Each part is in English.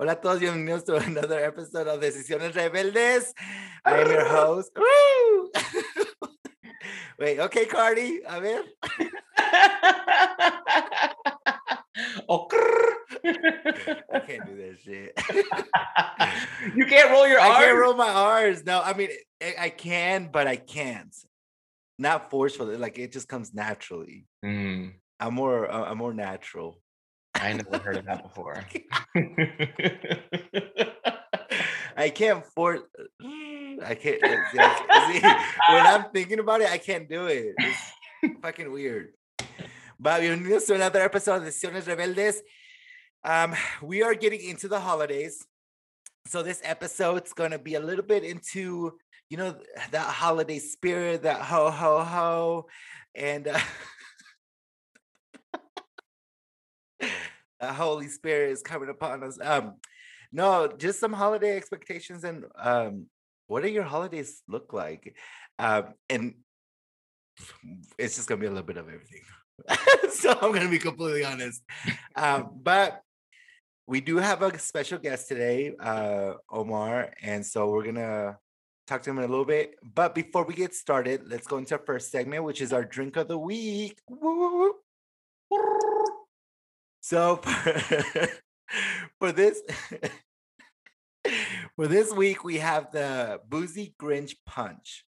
Hola a todos, bienvenidos to another episode of Decisiones Rebeldes. I am your host. Wait, okay, Cardi, a ver. oh, I can't do that shit. you can't roll your I can't roll my R's. No, I mean, I, I can, but I can't. Not forcefully, like it just comes naturally. Mm, I'm more, uh, I'm more natural. I never heard of that before. I can't force. I can't. see, when I'm thinking about it, I can't do it. It's fucking weird. But bienvenidos to another episode of Decisiones Rebeldes. Um, we are getting into the holidays, so this episode's gonna be a little bit into you know that holiday spirit, that ho ho ho, and. Uh, the Holy Spirit is coming upon us. Um, no, just some holiday expectations and um, what do your holidays look like? Um, and it's just gonna be a little bit of everything. so I'm gonna be completely honest. Um, but we do have a special guest today, uh, Omar, and so we're gonna talk to him in a little bit. But before we get started, let's go into our first segment, which is our drink of the week. Woo, woo, woo. So for, for this for this week, we have the Boozy Grinch Punch.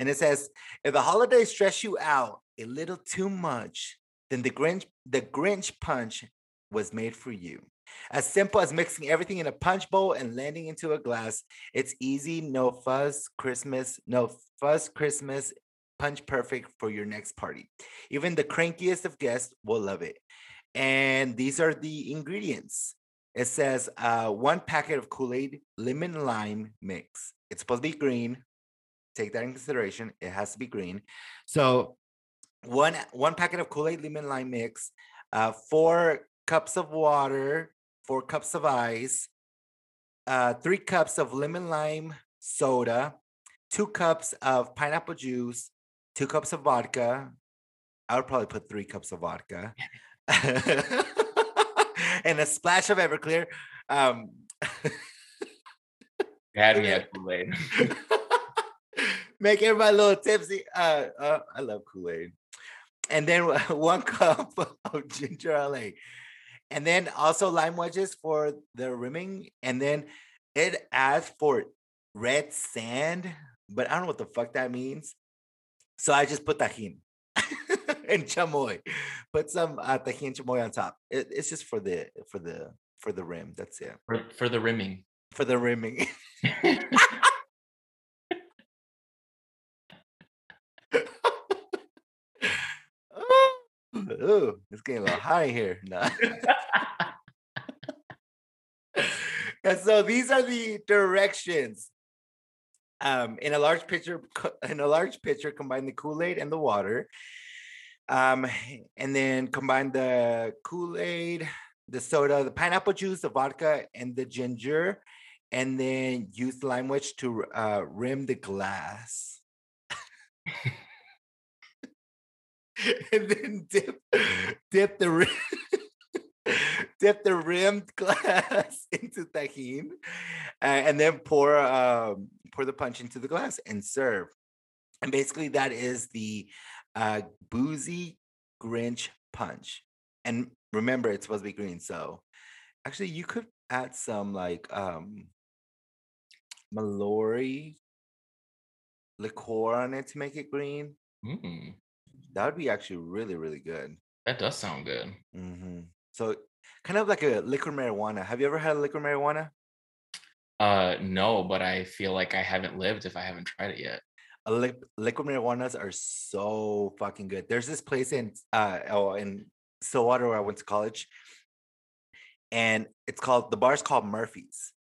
And it says, if the holidays stress you out a little too much, then the Grinch, the Grinch Punch was made for you. As simple as mixing everything in a punch bowl and landing into a glass. It's easy, no fuss, Christmas, no fuss, Christmas, punch perfect for your next party. Even the crankiest of guests will love it. And these are the ingredients. It says uh, one packet of Kool Aid, lemon lime mix. It's supposed to be green. Take that in consideration. It has to be green. So one one packet of Kool Aid, lemon lime mix, uh, four cups of water, four cups of ice, uh, three cups of lemon lime soda, two cups of pineapple juice, two cups of vodka. I would probably put three cups of vodka. and a splash of Everclear. Um, had me at Kool-Aid. make everybody a little tipsy. Uh, uh, I love Kool Aid. And then one cup of ginger ale. And then also lime wedges for the rimming. And then it adds for red sand, but I don't know what the fuck that means. So I just put tajin and chamoy. Put some uh, and chamoy on top. It, it's just for the for the for the rim. That's it. for, for the rimming. For the rimming. Ooh, it's getting a little high here. No. and so these are the directions. Um, in a large pitcher, in a large pitcher, combine the Kool-Aid and the water. Um, and then combine the Kool-Aid, the soda, the pineapple juice, the vodka, and the ginger. And then use the lime wedge to uh, rim the glass. and then dip dip the rim, dip the rimmed glass into tajin, uh, and then pour um, pour the punch into the glass and serve. And basically, that is the uh, boozy Grinch punch. And remember, it's supposed to be green. So actually, you could add some like um, Mallory liqueur on it to make it green. Mm, That would be actually really, really good. that does sound good. hmm So, kind of like a liquid marijuana. Have you ever had liquid marijuana? Uh, no, but I feel like I haven't lived if I haven't tried it yet. Li- liquid marijuanas are so fucking good. There's this place in uh oh in Stillwater where I went to college, and it's called the bar's called Murphy's.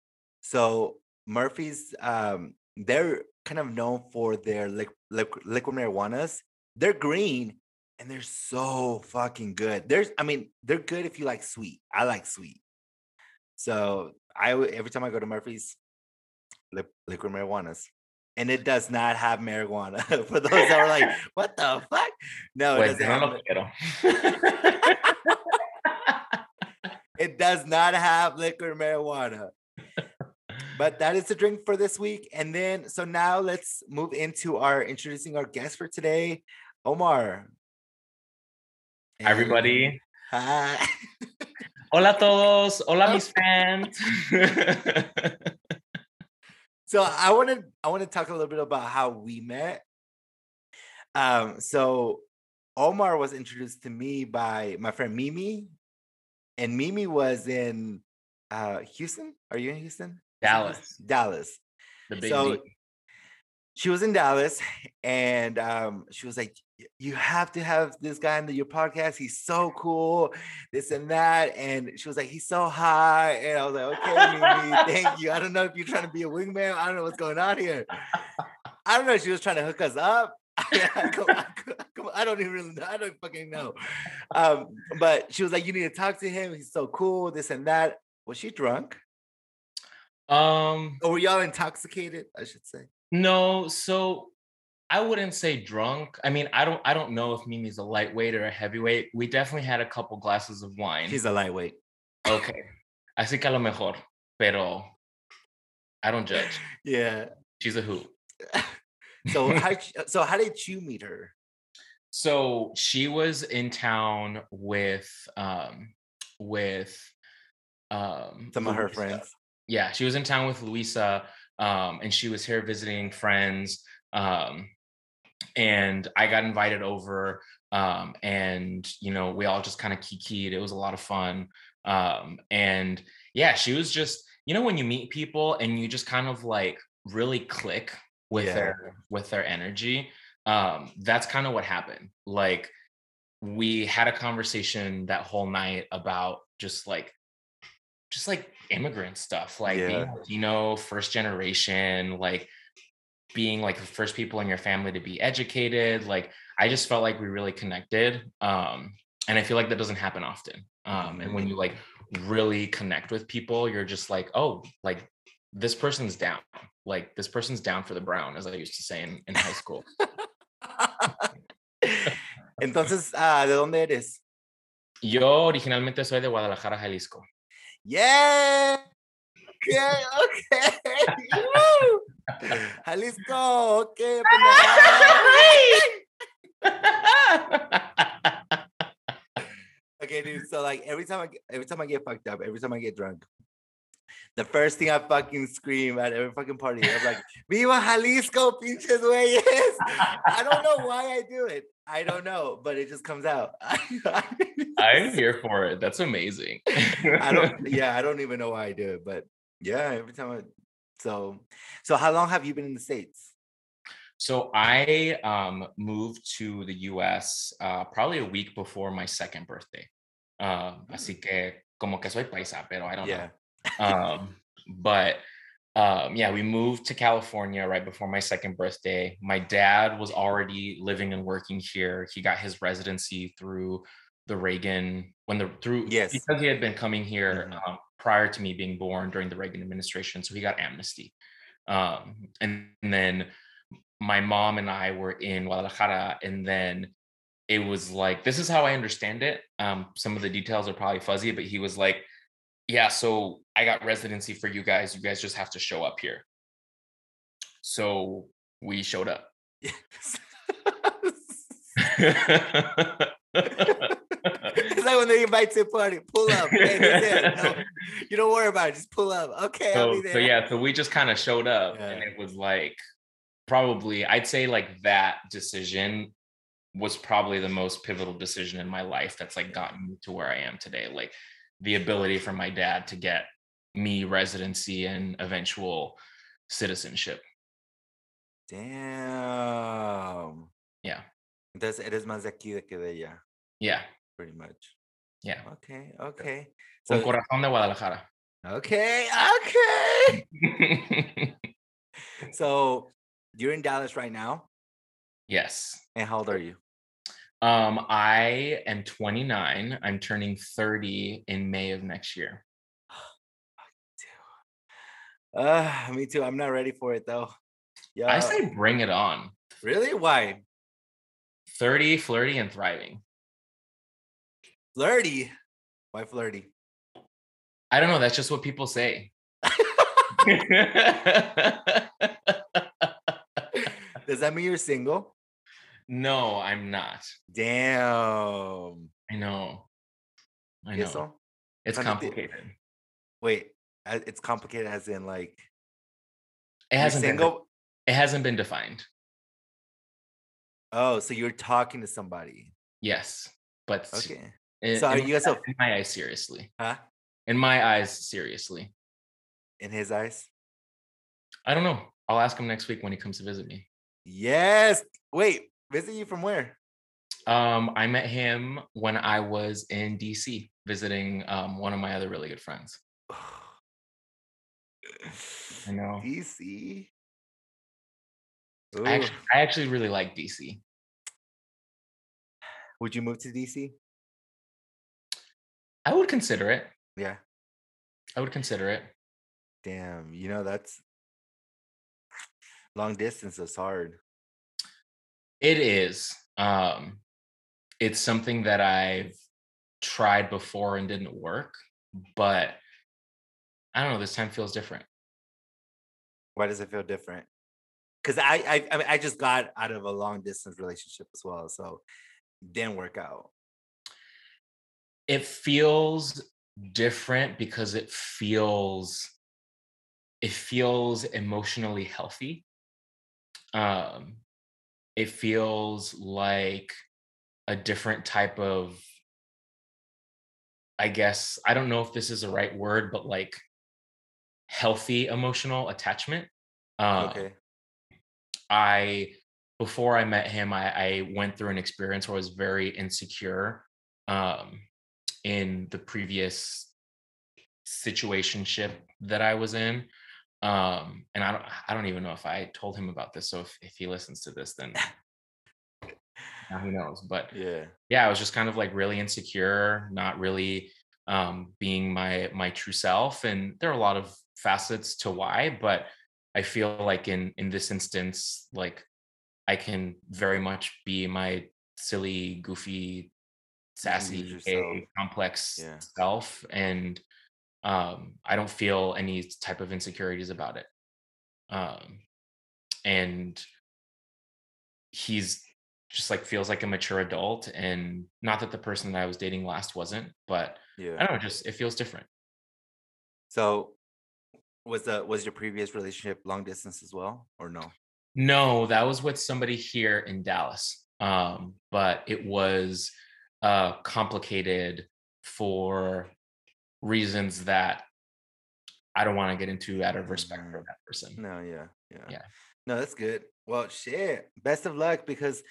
So Murphy's, um, they're kind of known for their liq- liq- liquid marijuanas. They're green and they're so fucking good. There's, I mean, they're good if you like sweet. I like sweet. So I every time I go to Murphy's, li- liquid marijuanas. And it does not have marijuana. For those that are like, what the fuck? No, it Wait, doesn't have don't ma- know quiero. it does not have liquid marijuana. But that is the drink for this week. And then, so now let's move into our introducing our guest for today, Omar. Hi, everybody. Hi. Hola todos. Hola oh. mis fans. So I want to I want to talk a little bit about how we met. Um, so Omar was introduced to me by my friend Mimi, and Mimi was in uh Houston. Are you in Houston? Dallas. Dallas. The big So D. she was in Dallas, and um, she was like, "You have to have this guy the, your podcast. He's so cool, this and that." And she was like, "He's so high," and I was like, "Okay, Mimi, thank you. I don't know if you're trying to be a wingman. I don't know what's going on here. I don't know if she was trying to hook us up." I go- I go- go- I don't even really know. I don't fucking know. Um, but she was like, "You need to talk to him. He's so cool, this and that." Was she drunk? Um, Or were y'all intoxicated? I should say. no, so I wouldn't say drunk. I mean, I don't I don't know if Mimi's a lightweight or a heavyweight. We definitely had a couple glasses of wine. She's a lightweight. okay. Así que a lo mejor, pero I don't judge. Yeah. She's a hoot. So how so how did you meet her? So she was in town with um with um Some of her Luisa. friends. Yeah, she was in town with Luisa um and she was here visiting friends um and I got invited over um and you know we all just kind of kikied. It was a lot of fun. Um and yeah, she was just you know when you meet people and you just kind of like really click with Yeah. their with their energy um that's kind of what happened like we had a conversation that whole night about just like just like immigrant stuff like being Yeah. latino first generation like being like the first people in your family to be educated like i just felt like we really connected um and i feel like that doesn't happen often um and when you like really connect with people you're just like oh like this person's down like this person's down for the brown as i used to say in, in high school Entonces, ah, ¿de dónde eres? yo originalmente soy de guadalajara jalisco Yeah. Okay, okay. Woo! Jalisco, okay. Okay, dude. So like every time I get, every time I get fucked up, every time I get drunk, the first thing I fucking scream at every fucking party, I'm like, "Viva Jalisco, pinches güeyes!" I don't know why I do it. I don't know, but it just comes out. i'm here for it that's amazing I don't. Yeah, I don't even know why I do it, but yeah, every time I. So, so how long have you been in the states? So I um, moved to the U.S. Uh, probably a week before my second birthday. Um, así que como que soy paisa, pero I don't Yeah. know. Um, but um, yeah, we moved to California right before my second birthday. My dad was already living and working here. He got his residency through the Reagan when the through Yes. because he had been coming here Mhm. um, prior to me being born during the Reagan administration, so he got amnesty. Um, and, and then my mom and I were in Guadalajara, and then it was like, this is how I understand it. Um, some of the details are probably fuzzy, but he was like, yeah, so I got residency for you guys. You guys just have to show up here. So we showed up. it's like when they invite to a party, pull up. Hey. No, you don't worry about it. Just pull up. Okay, I'll so, be there. so yeah, so we just kind of showed up, and it was like probably I'd say like that decision was probably the most pivotal decision in my life that's like gotten me to where I am today. Like the ability for my dad to get me residency and eventual citizenship. Damn. Yeah. Entonces eres más de aquí de que de allá, Yeah. pretty much. Yeah. Okay, okay. Con So, corazón de Guadalajara. okay, okay. So you're in Dallas right now. yes. And how old are you? Um, I am 29. I'm turning 30 in May of next year. Uh, me too. I'm not ready for it though. Yeah. I say bring it on. really? Why? 30, flirty, and thriving. Flirty. Why flirty? I don't know. That's just what people say. Does that mean you're single? no, I'm not. Damn. I know. I know. So? It's Kind of thi- complicated. Wait, it's complicated as in like It hasn't been. It hasn't been defined. Oh, so you're talking to somebody. Yes, but Okay. In, So in you guys in my eyes, seriously. Huh? In my eyes, seriously. In his eyes? I don't know. I'll ask him next week when he comes to visit me. Yes. Wait, visit you from where? Um, I met him when I was in DC visiting um, one of my other really good friends. I know. DC. I actually, I actually really like DC. Would you move to DC? I would consider it. Yeah. I would consider it. Damn. You know that's long distance is hard. It is. Um, it's something that I've tried before and didn't work, but I don't know. This time feels different. Why does it feel different? Because I, I I mean I just got out of a long distance relationship as well, so didn't work out. It feels different because it feels it feels emotionally healthy. Um, it feels like a different type of I guess I don't know if this is the right word, but like healthy emotional attachment. Um, okay. I before I met him, I, I went through an experience where I was very insecure um, in the previous situationship that I was in. Um, and I don't I don't even know if I told him about this. So if, if he listens to this, then now who knows? But Yeah. yeah, I was just kind of like really insecure, not really um, being my my true self. And there are a lot of facets to why, but I feel like in in this instance, like I can very much be my silly, goofy, sassy, yourself. complex Yeah. self, and um, I don't feel any type of insecurities about it. Um, and he's just like feels like a mature adult and not that the person that I was dating last wasn't, but I don't know, just it feels different. So was the was your previous relationship long distance as well, or no? No, that was with somebody here in Dallas. Um, but it was uh complicated for reasons that I don't want to get into out of respect for Mhm. that person. No, yeah, yeah. Yeah. No, that's good. Well, shit. Best of luck because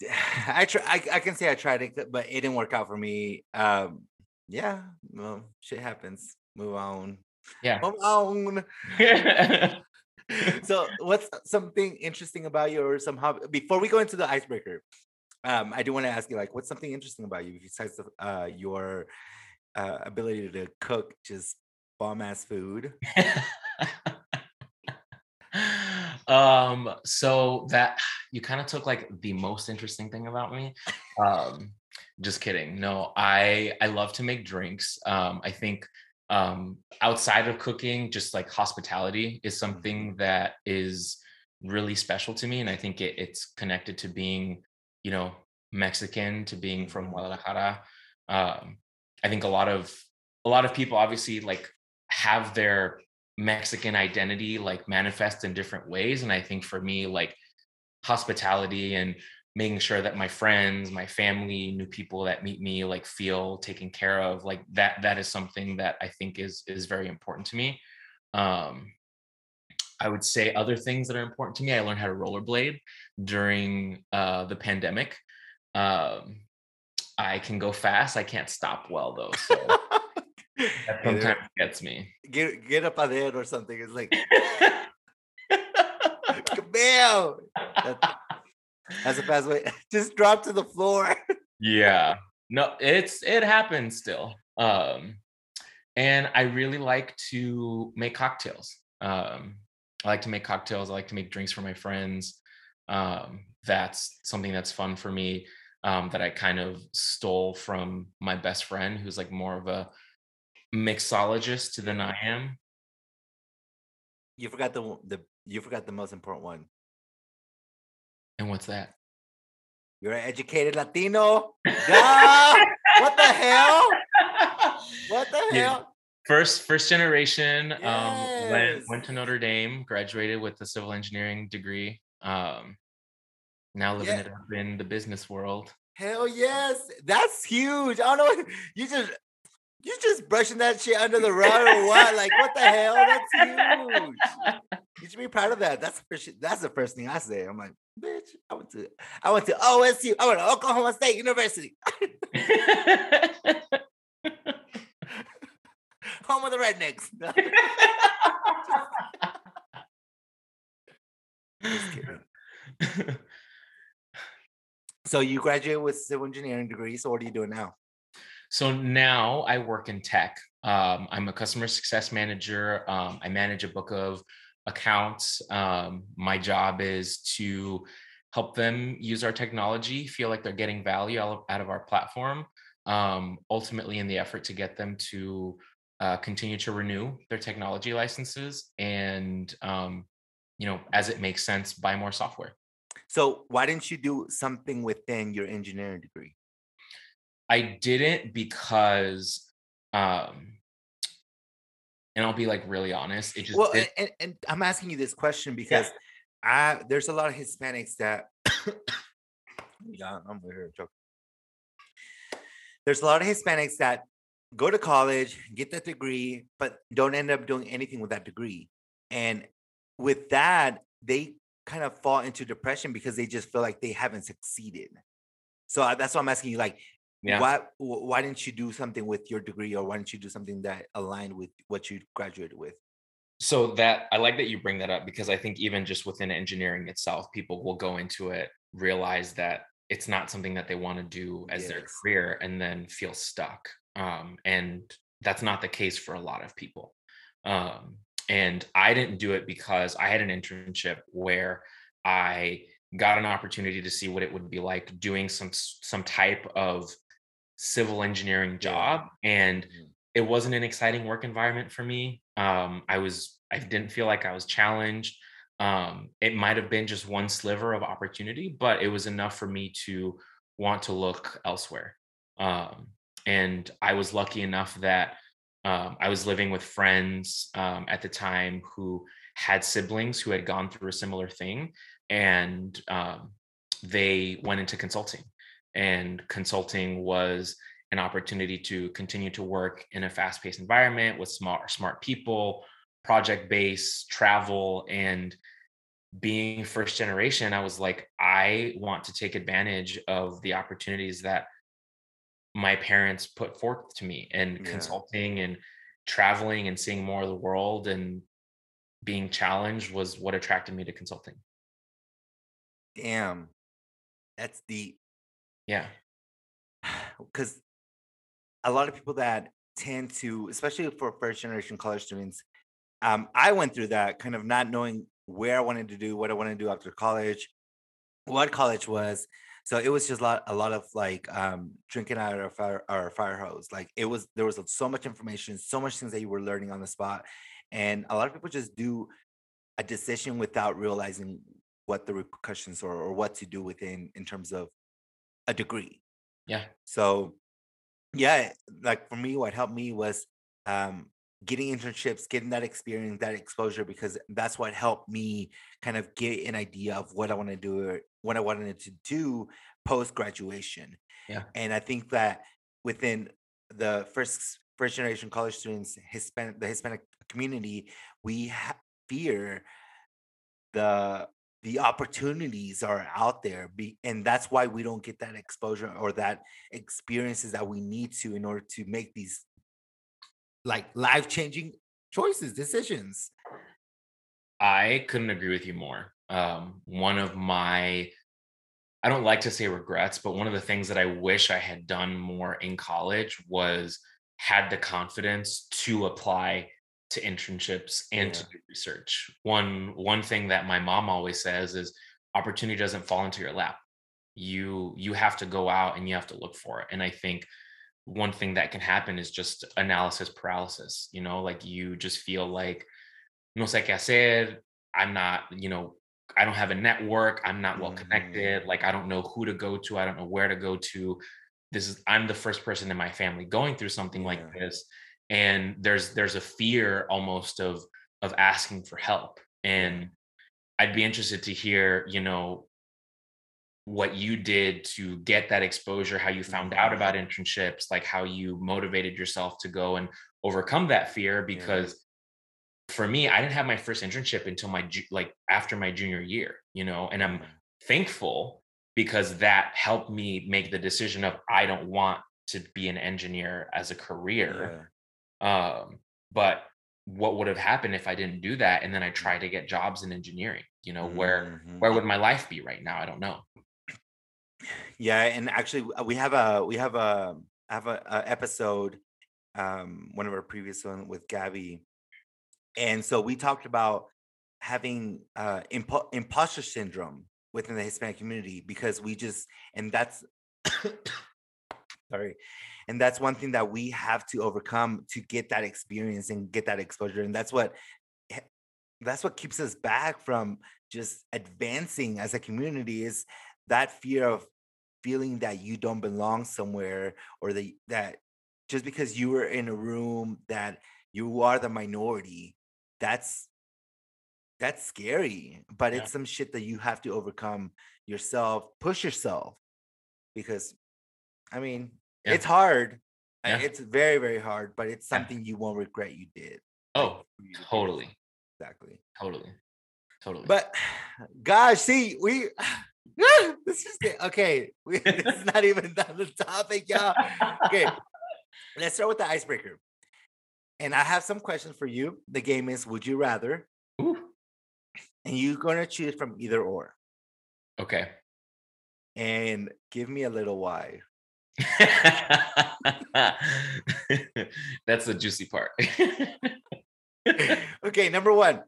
I try. I, I can say I tried it, but it didn't work out for me. Um, yeah. Well, shit happens. Move on. Yeah. Move on. so what's something interesting about you or some hobby before we go into the icebreaker um i do want to ask you like what's something interesting about you besides the, uh your uh ability to cook just bomb ass food? Um so that you kind of took like the most interesting thing about me. Um just kidding. No i i love to make drinks. Um i think um outside of cooking just like hospitality is something that is really special to me and i think it, it's connected to being you know mexican to being from guadalajara um i think a lot of a lot of people obviously like have their Mexican identity like manifest in different ways. And I think for me, like hospitality and making sure that my friends, my family, new people that meet me like feel taken care of, like that that is something that I think is is very important to me. Um I would say other things that are important to me. I learned how to rollerblade during uh, the pandemic. Um, I can go fast. I can't stop well though, so that Either sometimes gets me. get get up on it or something it's like Camille! That- that's a fast way just drop to the floor yeah no it's it happens still um and i really like to make cocktails um i like to make cocktails i like to make drinks for my friends um that's something that's fun for me um that i kind of stole from my best friend who's like more of a mixologist than I am. You forgot the the you forgot the most important one. And what's that? You're an educated Latino. What the hell? What the Yeah. hell? First first generation. Um, went went to Notre Dame, graduated with a civil engineering degree. Um, now living Yeah. it up in the business world. Hell yes. That's huge. I don't know. You just you just brushing that shit under the rug or what? Like what the hell? That's huge. You should be proud of that. That's the first. That's the first thing I say. I'm like, bitch. I went to I went to OSU. I went to Oklahoma State University, home of the rednecks. So you graduated with civil engineering degree. So what are you doing now? So now I work in tech. Um, I'm a customer success manager. Um, I manage a book of accounts. Um, my job is to help them use our technology, feel like they're getting value out out of our platform, um, ultimately in the effort to get them to uh, continue to renew their technology licenses and, um, you know, as it makes sense, buy more software. So why didn't you do something within your engineering degree? I didn't because, um, and I'll be like really honest. It just Well, did- and, and I'm asking you this question because I there's a lot of Hispanics that yeah, I'm over here joking. There's a lot of Hispanics that go to college, get that degree, but don't end up doing anything with that degree. And with that, they kind of fall into depression because they just feel like they haven't succeeded. So I- that's why I'm asking you, like, yeah. why why didn't you do something with your degree, or why didn't you do something that aligned with what you graduated with? so that I like that you bring that up because I think even just within engineering itself, people will go into it, realize that it's not something that they want to do as their career and then feel stuck. Um, and that's not the case for a lot of people. Um, and I didn't do it because I had an internship where I got an opportunity to see what it would be like doing some some type of civil engineering job and Mhm. it wasn't an exciting work environment for me. Um, I was I didn't feel like I was challenged. Um, it might have been just one sliver of opportunity, but it was enough for me to want to look elsewhere. Um, and I was lucky enough that um, I was living with friends um, at the time who had siblings who had gone through a similar thing, and um, they went into consulting. And consulting was an opportunity to continue to work in a fast-paced environment with smart smart people project based travel and being first generation i was like i want to take advantage of the opportunities that my parents put forth to me and Yeah. consulting and traveling and seeing more of the world and being challenged was what attracted me to consulting Damn, that's deep. yeah because a lot of people that tend to, especially for first generation college students, um, I went through that kind of not knowing where I wanted to do, what I wanted to do after college, what college was. So it was just a lot, a lot of like um, drinking out of our fire, our fire hose. Like it was, there was so much information, so much things that you were learning on the spot, and a lot of people just do a decision without realizing what the repercussions are or what to do within in terms of a degree. yeah So yeah, like for me, what helped me was um getting internships, getting that experience, that exposure, because that's what helped me kind of get an idea of what I want to do what I wanted to do post graduation. Yeah. And I think that within the first first generation college students, Hispanic the Hispanic community, we ha- fear the the opportunities are out there be, and that's why we don't get that exposure or that experiences that we need to in order to make these like life-changing choices decisions I couldn't agree with you more. Um, one of my, I don't like to say regrets, but one of the things that I wish I had done more in college was had the confidence to apply to internships and to do research. One one thing that my mom always says is opportunity doesn't fall into your lap. You you have to go out and you have to look for it. And I think one thing that can happen is just analysis paralysis you know like you just feel like no sé qué hacer i'm not you know i don't have a network i'm not well connected Mhm. like i don't know who to go to i don't know where to go to this is i'm the first person in my family going through something like this and there's there's a fear almost of of asking for help and i'd be interested to hear you know what you did to get that exposure how you found out Mhm. about internships like how you motivated yourself to go and overcome that fear because for me i didn't have my first internship until my like after my junior year you know and i'm thankful because that helped me make the decision of i don't want to be an engineer as a career um but what would have happened if i didn't do that? And then i tried to get jobs in engineering you know where Mhm. where would my life be right now? I don't know. Yeah, and actually, we have a we have a I have a, a episode, um, one of our previous one with Gabby, and so we talked about having uh impo- imposter syndrome within the Hispanic community because we just and that's sorry, and that's one thing that we have to overcome to get that experience and get that exposure, and that's what that's what keeps us back from just advancing as a community is that fear of feeling that you don't belong somewhere or that that just because you were in a room that you are the minority that's that's scary but Yeah. it's some shit that you have to overcome yourself push yourself because i mean Yeah. it's hard Uh, Yeah. it's very very hard but it's something you won't regret you did oh for you to do. totally exactly totally totally But gosh, see, we this is the, okay. We, is not even on the topic, y'all. Okay, let's start with the icebreaker. And I have some questions for you. The game is Would You Rather? Ooh, And you're gonna choose from either or. okay And give me a little why. that's the juicy part okay, number one.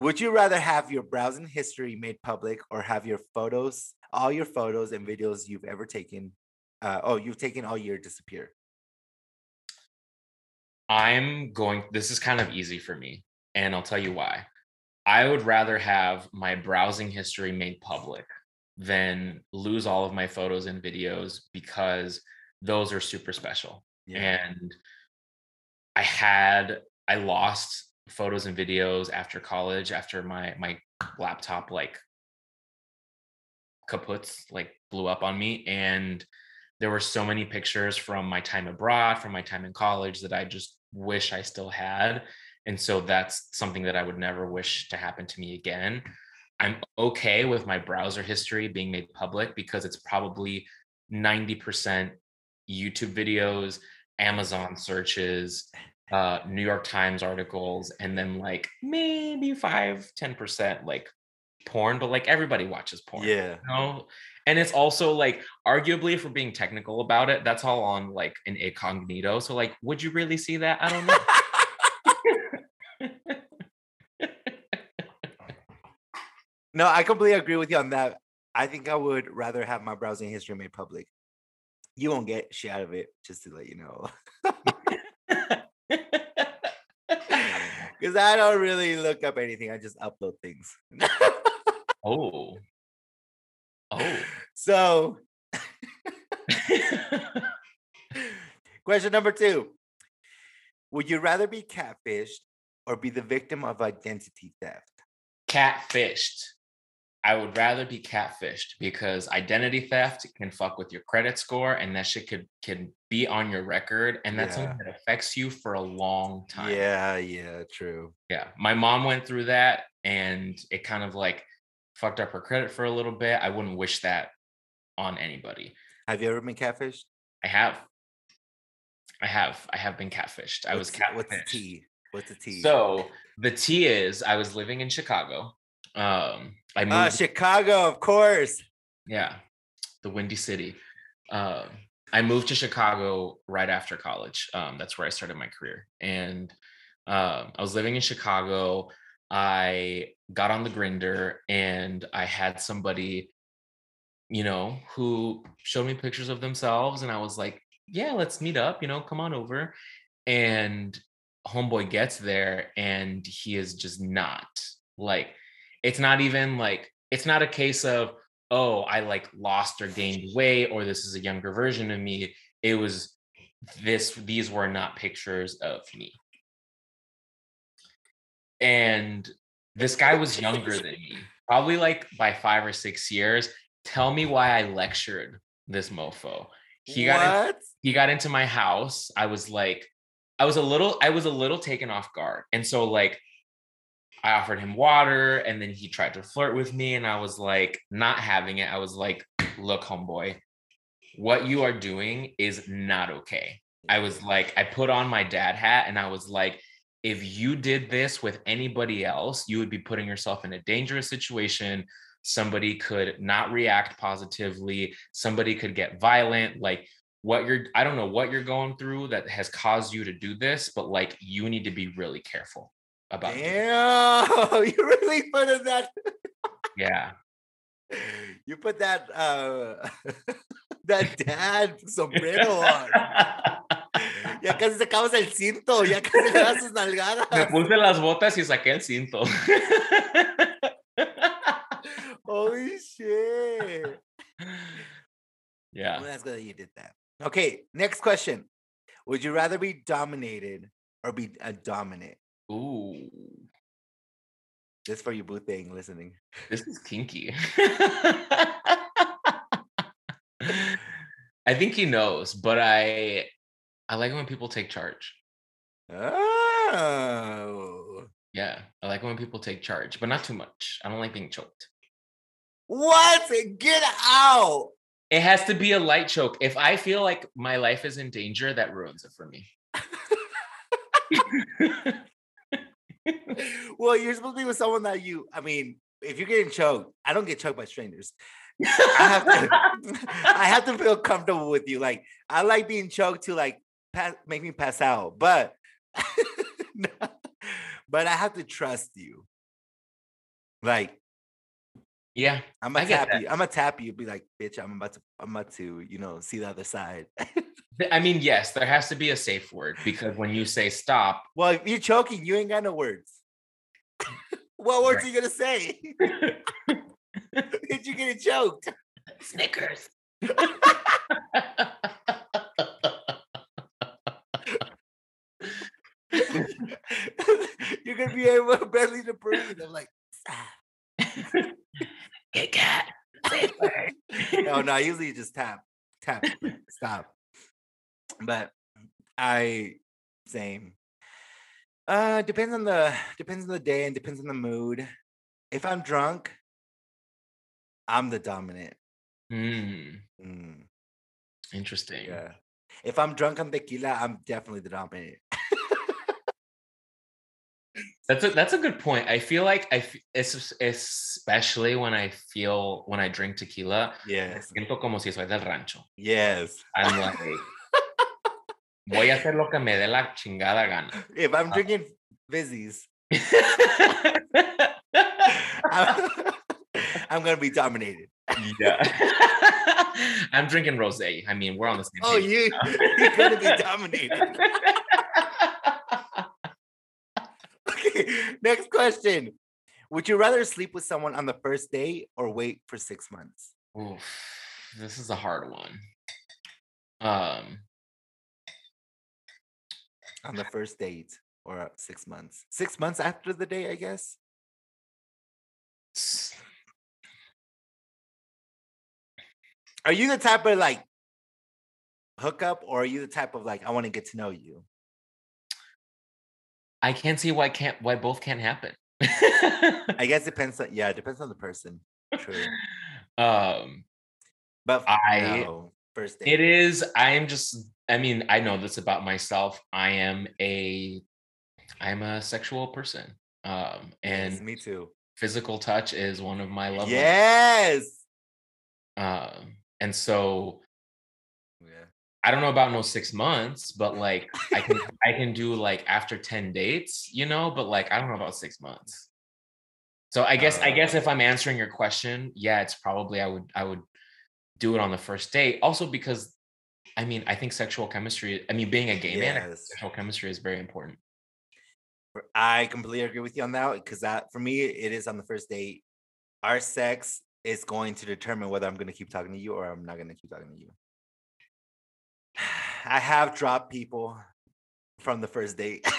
Would you rather have your browsing history made public or have your photos, all your photos and videos you've ever taken, uh, oh, you've taken all year disappear? I'm going, this is kind of easy for me, and I'll tell you why. I would rather have my browsing history made public than lose all of my photos and videos because those are super special. And I had, I lost photos and videos after college, after my my laptop like kaputs, like blew up on me. And there were so many pictures from my time abroad, from my time in college that I just wish I still had. And so that's something that I would never wish to happen to me again. I'm okay with my browser history being made public because it's probably 90% YouTube videos, Amazon searches, uh, New York Times articles, and then like maybe five, 10% like porn, but like everybody watches porn. Yeah. You know? And it's also like arguably if we're being technical about it, that's all on like an incognito. So like, would you really see that? I don't know. No, I completely agree with you on that. I think I would rather have my browsing history made public. You won't get shit out of it, just to let you know. Because I don't really look up anything. I just upload things. oh. Oh. so, question number two Would you rather be catfished or be the victim of identity theft? catfished. I would rather be catfished because identity theft can fuck with your credit score and that shit could can be on your record and that's something that affects you for a long time. Yeah, yeah, true. Yeah. My mom went through that and it kind of like fucked up her credit for a little bit. I wouldn't wish that on anybody. Have you ever been catfished? I have. I have. I have been catfished. I was What's- catfished. What's the T? What's the T? So the T is I was living in Chicago. Um I moved uh, Chicago, of course. Yeah, the Windy City. Um, I moved to Chicago right after college. Um, that's where I started my career, and um, I was living in Chicago. I got on the Grindr, and I had somebody, you know, who showed me pictures of themselves, and I was like, yeah, let's meet up, you know, come on over. And homeboy gets there and he is just not like, it's not even like, it's not a case of, oh, I like lost or gained weight or this is a younger version of me. It was this, these were not pictures of me. And this guy was younger than me, probably like by five or six years. Tell me why I lectured this mofo. He got in, he got into my house. I was like, I was a little, I was a little taken off guard. And so like I offered him water and then he tried to flirt with me. And I was like, not having it. I was like, look, homeboy, what you are doing is not okay. I was like, I put on my dad hat and I was like, if you did this with anybody else, you would be putting yourself in a dangerous situation. Somebody could not react positively. Somebody could get violent. Like what you're, I don't know what you're going through that has caused you to do this, but like you need to be really careful about it. Damn, you really put in that. Yeah. You put that uh that dad sombrero on. Ya casi sacamos el cinto, ya casi das sus Me nalgadas. puse las botas y saqué el cinto. Holy shit. yeah. Well, that's good that you did that. Okay, next question. Would you rather be dominated or be a dominant? Ooh, This for you, boo thing listening. this is kinky. I think he knows, but I I like it when people take charge. Oh. Yeah, I like it when people take charge, but not too much. I don't like being choked. What? Get out. It has to be a light choke. If I feel like my life is in danger, that ruins it for me. well, you're supposed to be with someone that you, I mean, if you're getting choked, I don't get choked by strangers. I have to, I have to feel comfortable with you. Like, I like being choked to like pass, make me pass out, but, but I have to trust you. Like, yeah, I'm gonna tap that. you. I'm gonna tap you. Be like, bitch, I'm about to, I'm about to, you know, see the other side. I mean, yes, there has to be a safe word because when you say stop, well, if you're choking, you ain't got no words. what words Right. are you gonna say? Did you get it choked? Snickers. you're gonna be able to barely to breathe. I'm like, "Stop." Kit Kat. No, no. I usually just tap, tap, stop. But I same. Uh, depends on the depends on the day and depends on the mood. If I'm drunk, I'm the dominant. Hmm, Mm, interesting. yeah. If I'm drunk on tequila, I'm definitely the dominant. That's a that's a good point. I feel like I especially when I feel when I drink tequila, Yes. siento como si soy del rancho. Yes. I'm like, voy a hacer lo que me dé la chingada gana. If I'm Uh, drinking fizzies, I'm, I'm gonna be dominated. yeah. I'm drinking rosé. I mean, we're on the same Oh, page. you you're gonna be dominated. Next question. Would you rather sleep with someone on the first date or wait for six months? Oof, this is a hard one. Um, On the first date or six months? Six months after the date, I guess. Are you the type of like hookup, or are you the type of like I want to get to know you? I can't see why can't why both can't happen. I guess it depends on yeah, it depends on the person. True. um, But I- no, first date. it is. I am just. I mean, I know this about myself. I am a, I'm a sexual person. Um, Yes, and me too. physical touch is one of my love. Yes. Um, and so. I don't know about no six months, but like I can I can do like after 10 dates, you know, but like I don't know about six months. So I guess I guess Uh. if I'm answering your question, yeah, it's probably I would I would do it on the first date. Also because I mean, I think sexual chemistry. I mean, being a gay man, sexual chemistry is very important. I completely agree with you on that because that for me it is on the first date. Our sex is going to determine whether I'm going to keep talking to you or I'm not going to keep talking to you. I have dropped people from the first date.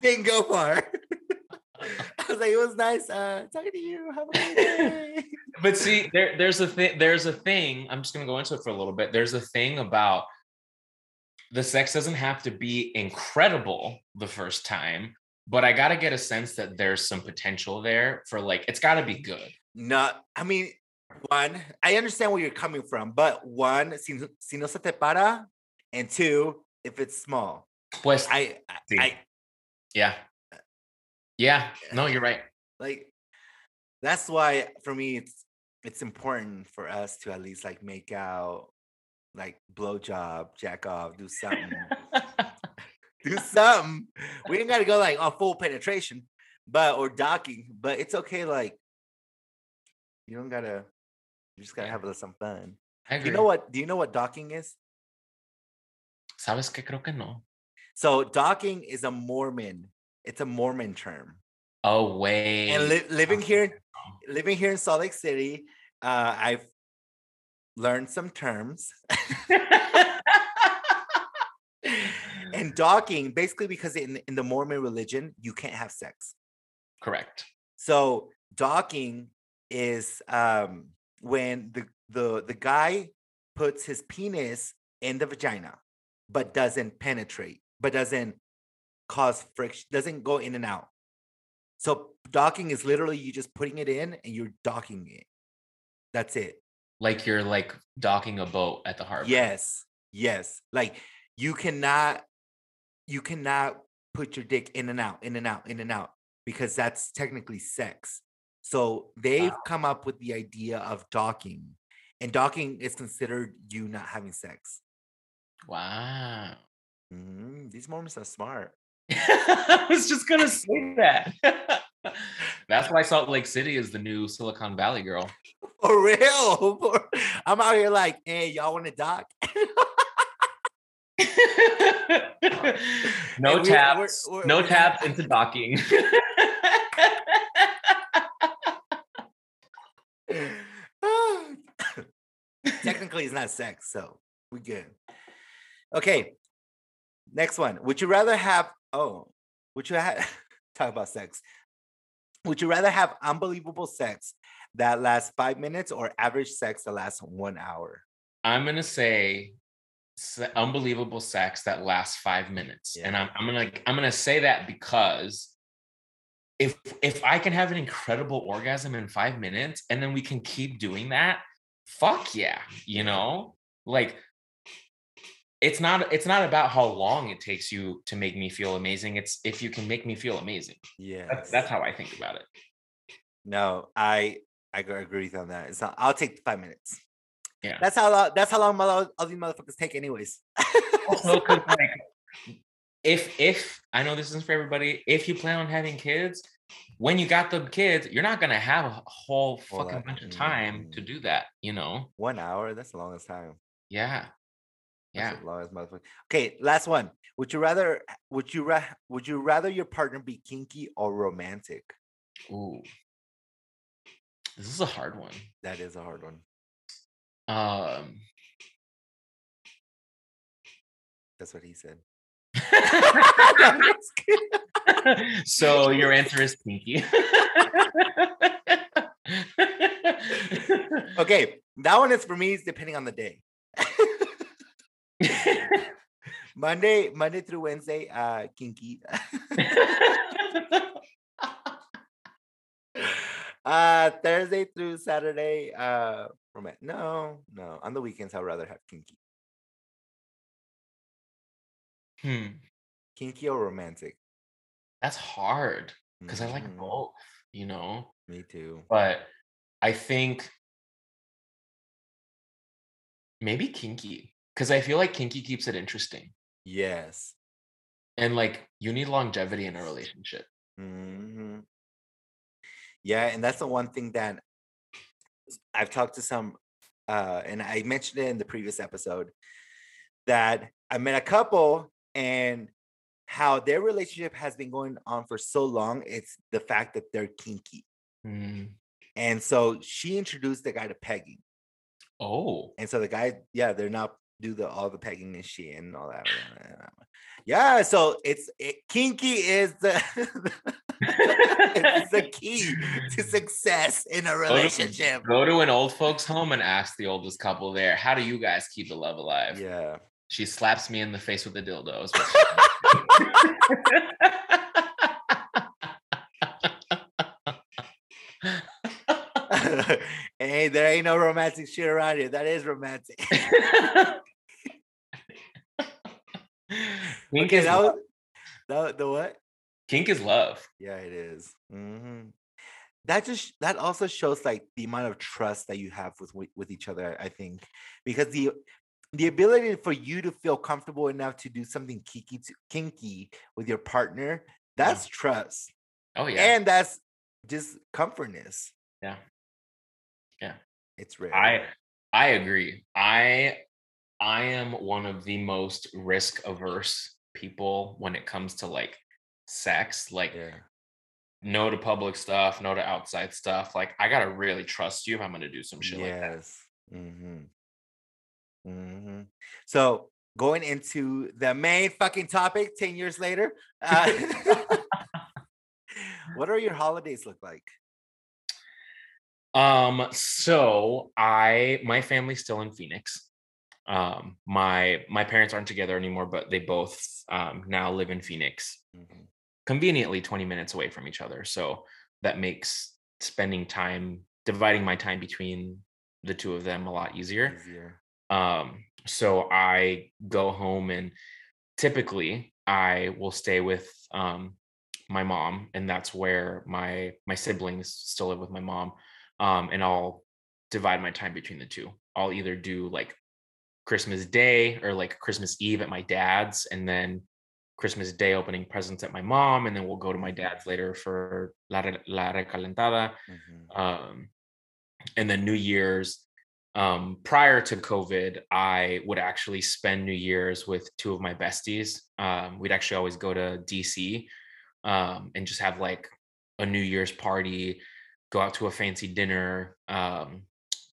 Didn't go far. I was like, it was nice uh, talking to you. Have a good day. but see, there, there's a thing. There's a thing. I'm just gonna go into it for a little bit. There's a thing about the sex doesn't have to be incredible the first time, but I gotta get a sense that there's some potential there for like it's gotta be good. No, I mean, one, I understand where you're coming from, but one, si, si no se te para, and two, if it's small. Pues, I, I. I uh, yeah, yeah. No, you're right. like that's why for me it's it's important for us to at least like make out, like blow job, jack off, do something, do something. We ain't gotta go like on full penetration, but or docking, but it's okay. Like you don't gotta, you just gotta Yeah. have some fun. I You know what? Do you know what docking is? Sabes que creo que no. So docking is a Mormon. It's a Mormon term. Oh wait. And li- living here, living here in Salt Lake City, uh, I've learned some terms. and docking, basically, because in in the Mormon religion, you can't have sex. Correct. So docking is um, when the the the guy puts his penis in the vagina, but doesn't penetrate, but doesn't cause friction, doesn't go in and out. So docking is literally you just putting it in and you're docking it. That's it. Like you're like docking a boat at the harbor. Yes, yes. Like you cannot, you cannot put your dick in and out, in and out, in and out, because that's technically sex. So they've come up with the idea of docking, and docking is considered you not having sex. Wow. Mhm, These Mormons are smart. I was just gonna say that. That's why Salt Lake City is the new Silicon Valley girl. For real. For- I'm out here like, hey, y'all want to dock? no we- we're- taps. we're- no we're- taps into docking. Technically, it's not sex, so we good. Okay. Next one. Would you rather have? Oh, would you have? Talk about sex. Would you rather have unbelievable sex that lasts five minutes or average sex that lasts one hour? I'm gonna say unbelievable sex that lasts five minutes, and I'm, I'm gonna I'm gonna say that because if if I can have an incredible orgasm in five minutes, and then we can keep doing that, fuck yeah, you know, like it's not it's not about how long it takes you to make me feel amazing. It's if you can make me feel amazing. Yeah, That's that's how I think about it. no. I I agree with you on that. It's not, I'll take five minutes. Yeah. That's how long. That's how long mother- all these motherfuckers take, anyways. also like if if I know this isn't for everybody, if you plan on having kids, when you got the kids, you're not gonna have a whole fucking bunch of time to mm. do that, you know? one hour. That's the longest time. Yeah. Yeah. Longest motherfucker. Okay, last one. Would you rather? Would you ra- Would you rather your partner be kinky or romantic? Ooh. This is a hard one. That is a hard one. Um That's what he said. So your answer is pinky. okay, that one is for me. Is depending on the day. Monday, Monday through Wednesday, uh, kinky. uh, Thursday through Saturday, uh. No, no. On the weekends, I'd rather have kinky. Hmm. Kinky or romantic? That's hard because I like Mhm, both, you know. Me too. but I think maybe kinky because I feel like kinky keeps it interesting Yes. and like you need longevity in a relationship. hmm Yeah, and that's the one thing that I've talked to some, uh, and I mentioned it in the previous episode that I met a couple and how their relationship has been going on for so long. It's the fact that they're kinky. Mm. And so she introduced the guy to pegging. Oh. And so the guy, yeah, they're not do the all the pegging and shit and all that. Yeah, so it's it, kinky is the it's the key to success in a Go to- relationship. Go to an old folks home and ask the oldest couple there, how do you guys keep the love alive? Yeah. She slaps me in the face with the dildos. hey, there ain't no romantic shit around here. That is romantic. Kink, Okay, is that love. was the, the what? Kink is love. Yeah, it is. Mhm. That just that also shows like the amount of trust that you have with with- with each other. I think because the the ability for you to feel comfortable enough to do something kinky to, kinky with your partner that's trust Oh yeah. and that's just comfortness. Yeah. Yeah. It's rare. I I agree. I I am one of the most risk averse people when it comes to like sex. Like yeah. no to public stuff, no to outside stuff. Like I gotta really trust you if I'm gonna do some shit like that. Yes. Mm-hmm. Mm-hmm. So going into the main fucking topic 10 years later. Uh, what are your holidays look like? Um, so I my family's still in Phoenix. Um, my my parents aren't together anymore, but they both um now live in Phoenix, Mhm. conveniently 20 minutes away from each other. So that makes spending time dividing my time between the two of them a lot easier. Easier. Um, so I go home and typically I will stay with um my mom, and that's where my my siblings still live with my mom. Um, and I'll divide my time between the two. I'll either do like Christmas Day or like Christmas Eve at my dad's, and then Christmas Day opening presents at my mom, and then we'll go to my dad's later for La, Re- La Recalentada Mhm. um, and then New Year's. Um, prior to COVID, I would actually spend New Year's with two of my besties. Um, we'd actually always go to DC um, and just have like a New Year's party, go out to a fancy dinner, um,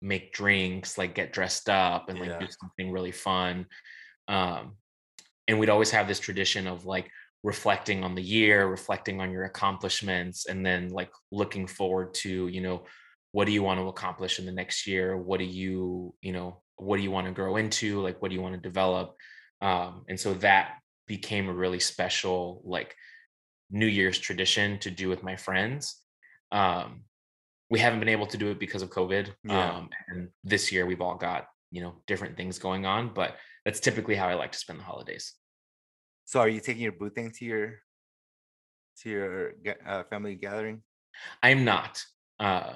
make drinks, like get dressed up and like do something really fun. Um, and we'd always have this tradition of like reflecting on the year reflecting on your accomplishments and then like looking forward to you know what do you want to accomplish in the next year what do you you know what do you want to grow into like what do you want to develop um, and so that became a really special like new year's tradition to do with my friends um, we haven't been able to do it because of covid Yeah. um, and this year we've all got you know different things going on but that's typically how i like to spend the holidays So are you taking your boo thing to your to your uh, family gathering? I'm not. Uh,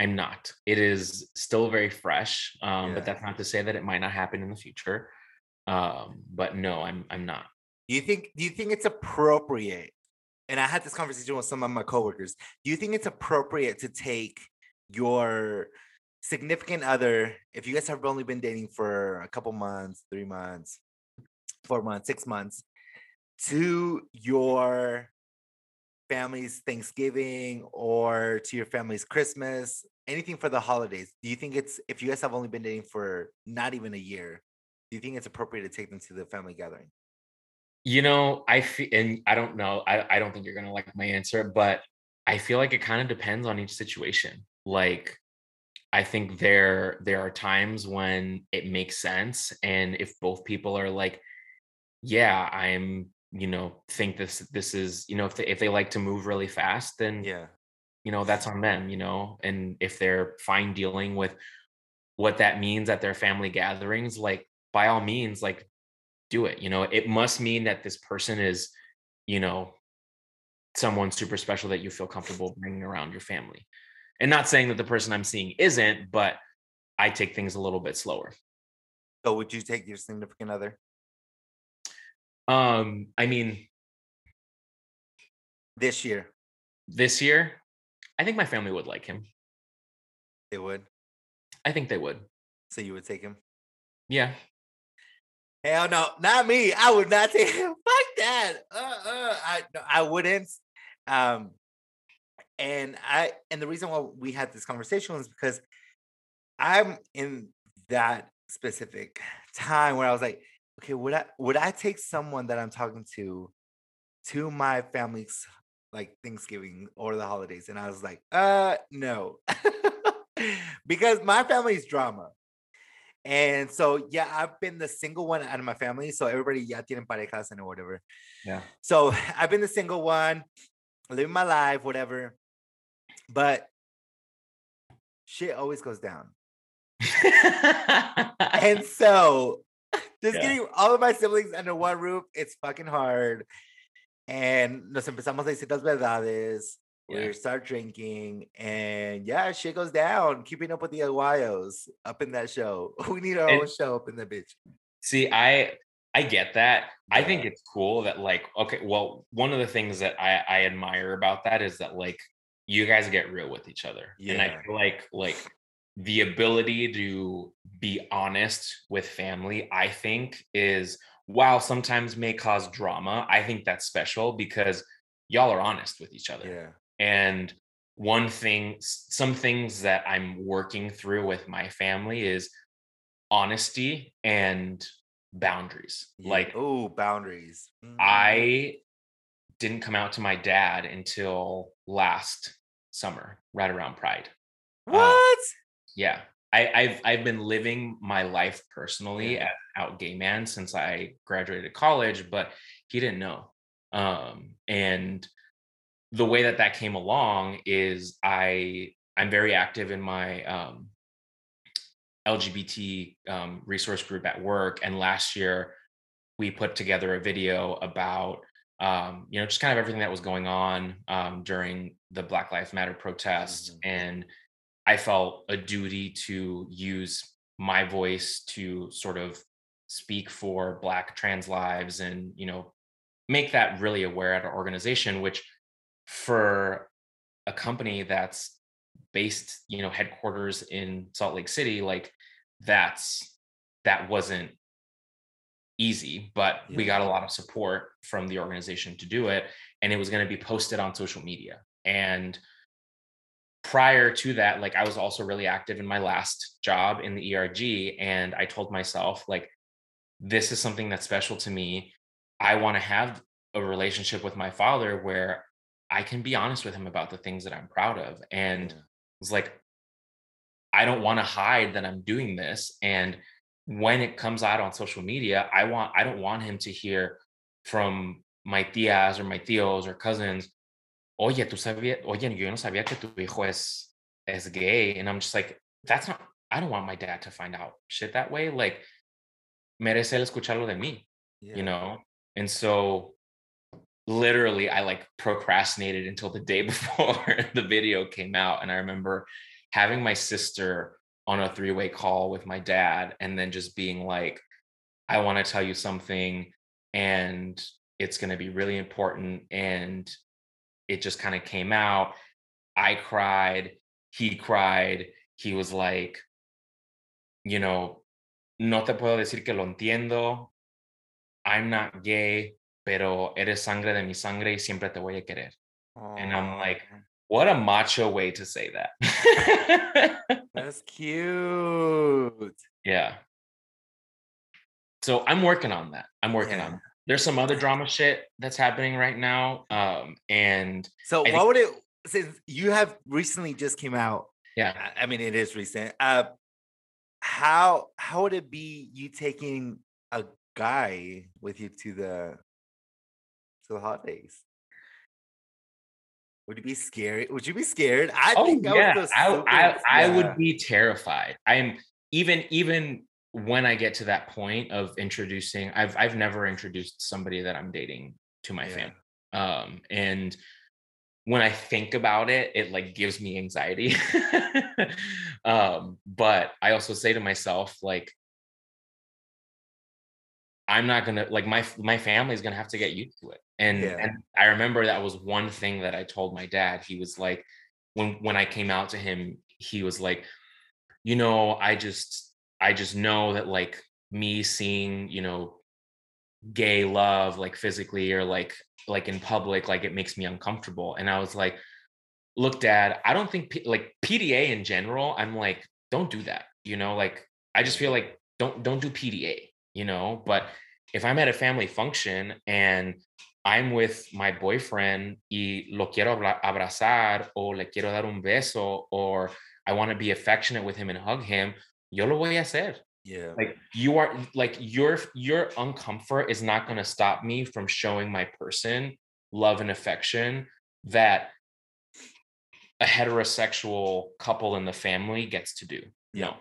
I'm not. It is still very fresh, um, Yeah. but that's not to say that it might not happen in the future. Um, but no, I'm I'm not. Do you think do you think it's appropriate? And I had this conversation with some of my coworkers. Do you think it's appropriate to take your significant other, if you guys have only been dating for a couple months, three months, four months, six months, to your family's Thanksgiving or to your family's Christmas, anything for the holidays? Do you think it's if you guys have only been dating for not even a year, do you think it's appropriate to take them to the family gathering? You know, I feel, and I don't know. I I don't think you're gonna like my answer, but I feel like it kind of depends on each situation. Like, I think there there are times when it makes sense, and if both people are like, yeah, I'm, you know, think this this is, you know, if they if they like to move really fast, then Yeah. you know that's on them you know and if they're fine dealing with what that means at their family gatherings like by all means like do it you know it must mean that this person is you know someone super special that you feel comfortable bringing around your family and not saying that the person i'm seeing isn't but i take things a little bit slower So would you take your significant other? Um i mean This year, this year i think my family would like him they would. I think they would. So you would take him? Yeah. Hell no, not me. I would not take him. Fuck that. Uh, uh, I no, I wouldn't. Um, and I and the reason why we had this conversation was because I'm in that specific time where I was like, okay, would I would I take someone that I'm talking to to my family's like Thanksgiving or the holidays? And I was like, uh, no, because my family's drama. And so, yeah, I've been the single one out of my family. So everybody ya tienen parejas and whatever. Yeah. So I've been the single one, living my life, whatever. But shit always goes down. and so just Yeah. getting all of my siblings under one roof, it's fucking hard. And nos empezamos a decir las verdades. Yeah. We start drinking, and yeah, shit goes down. Keeping up with the Aguayos up in that show. We need our And- own show up in the bitch. See, I I get that. I think it's cool that like okay, well, one of the things that I I admire about that is that like you guys get real with each other. And I feel like like the ability to be honest with family, I think is while sometimes may cause drama, I think that's special because y'all are honest with each other. Yeah. And one thing, some things that I'm working through with my family is honesty and boundaries. Like oh, boundaries. Mm. I didn't come out to my dad until last summer, right around Pride. uh, what? Yeah. I, I've I've been living my life personally Yeah. as out gay man since I graduated college, but he didn't know. Um, and the way that that came along is I I'm very active in my um, LGBT um, resource group at work, and last year we put together a video about um, you know just kind of everything that was going on um, during the Black Lives Matter protests, Mhm. and I felt a duty to use my voice to sort of speak for Black trans lives, and you know make that really aware at our organization, which for a company that's based, you know, headquarters in Salt Lake City, like that's that wasn't easy, but we got a lot of support from the organization to do it. And it was going to be posted on social media. And prior to that, like I was also really active in my last job in the ERG. And I told myself, like, this is something that's special to me. I want to have a relationship with my father where I can be honest with him about the things that I'm proud of. And it's like, I don't want to hide that I'm doing this. And when it comes out on social media, I want I don't want him to hear from my tias or my tios or cousins, oye, tú sabías, oye, yo no sabía que tu hijo es, es gay. And I'm just like, that's not, I don't want my dad to find out shit that way. Like, merece el escucharlo de mí Yeah. you know and so literally i like procrastinated until the day before the video came out and i remember having my sister on a three-way call with my dad and then just being like i want to tell you something and it's going to be really important and it just kind of came out i cried he cried he was like you know no te puedo decir que lo entiendo I'm not gay, pero eres sangre de mi sangre y siempre te voy a querer. And I'm like, What a macho way to say that. that's cute. yeah. So I'm working on that. I'm working Yeah. on that. There's some other drama shit that's happening right now. Um, and So I what think- would it since you have recently just came out? yeah, I- I mean it is recent. Uh how how would it be you taking a guy with you to the to the holidays? Would you be scared? Would you be scared? I oh think I yeah, would I, I, I would be terrified. I'm even even when I get to that point of introducing, I've I've never introduced somebody that I'm dating to my Yeah. family. Um, and when I think about it, it like gives me anxiety. um, but I also say to myself, like, I'm not gonna like my my family's gonna have to get used to it. And Yeah. and I remember that was one thing that I told my dad. He was like, when when I came out to him, he was like, you know, I just I just know that like me seeing, you know, gay love like physically or like like in public like it makes me uncomfortable and i was like look dad i don't think P- like pda in general i'm like don't do that you know like i just feel like don't don't do pda you know but if i'm at a family function and i'm with my boyfriend y lo quiero abrazar o le quiero dar un beso or i want to be affectionate with him and hug him yo lo voy a hacer Yeah. like you are like your your uncomfort is not going to stop me from showing my person love and affection that a heterosexual couple in the family gets to do Yeah. no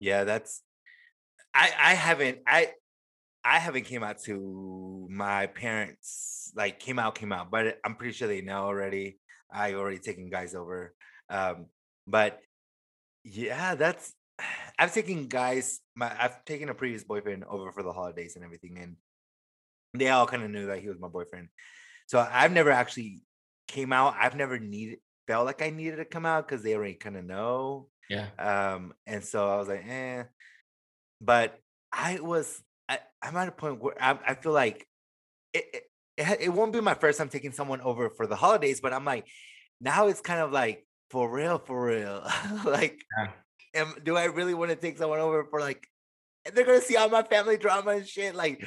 Yeah, that's I I haven't I I haven't came out to my parents like came out came out, but I'm pretty sure they know already. I already taken guys over. Um but yeah, that's I've taken guys my I've taken a previous boyfriend over for the holidays and everything and they all kind of knew that he was my boyfriend. So I've never actually came out. I've never needed felt like I needed to come out because they already kind of know. yeah Um, and so I was like, eh. But I was, I, I'm at a point where I, I feel like it, it, it, it won't be my first time taking someone over for the holidays, but I'm like, now it's kind of like for real, for real. like, Yeah. am, do I really want to take someone over for like, they're gonna see all my family drama and shit. Like,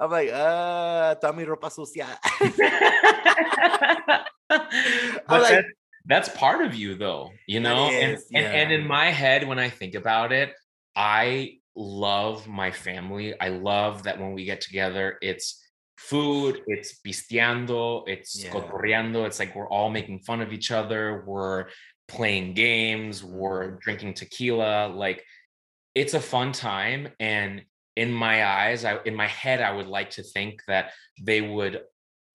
I'm like, uh, toda mi ropa sucia. but like- that, that's part of you though you know and, is, and and in my head when i think about it i love my family i love that when we get together it's food it's pisteando it's Yeah. cotorreando it's like we're all making fun of each other we're playing games we're Mhm. drinking tequila like it's a fun time and in my eyes I, in my head i would like to think that they would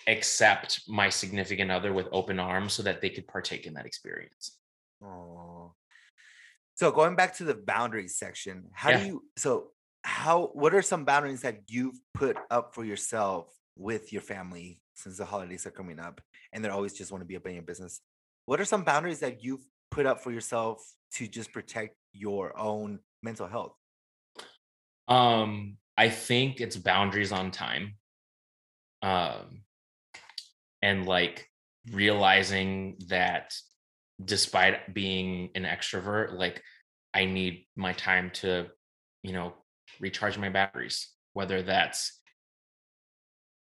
accept my significant other with open arms so that they could partake in that experience Oh. So going back to the boundaries section, how Yeah. do you so how what are some boundaries that you've put up for yourself with your family since the holidays are coming up and they're always just want to be up in your business? What are some boundaries that you've put up for yourself to just protect your own mental health? um i think it's boundaries on time um and like realizing that despite being an extrovert like i need my time to you know recharge my batteries whether that's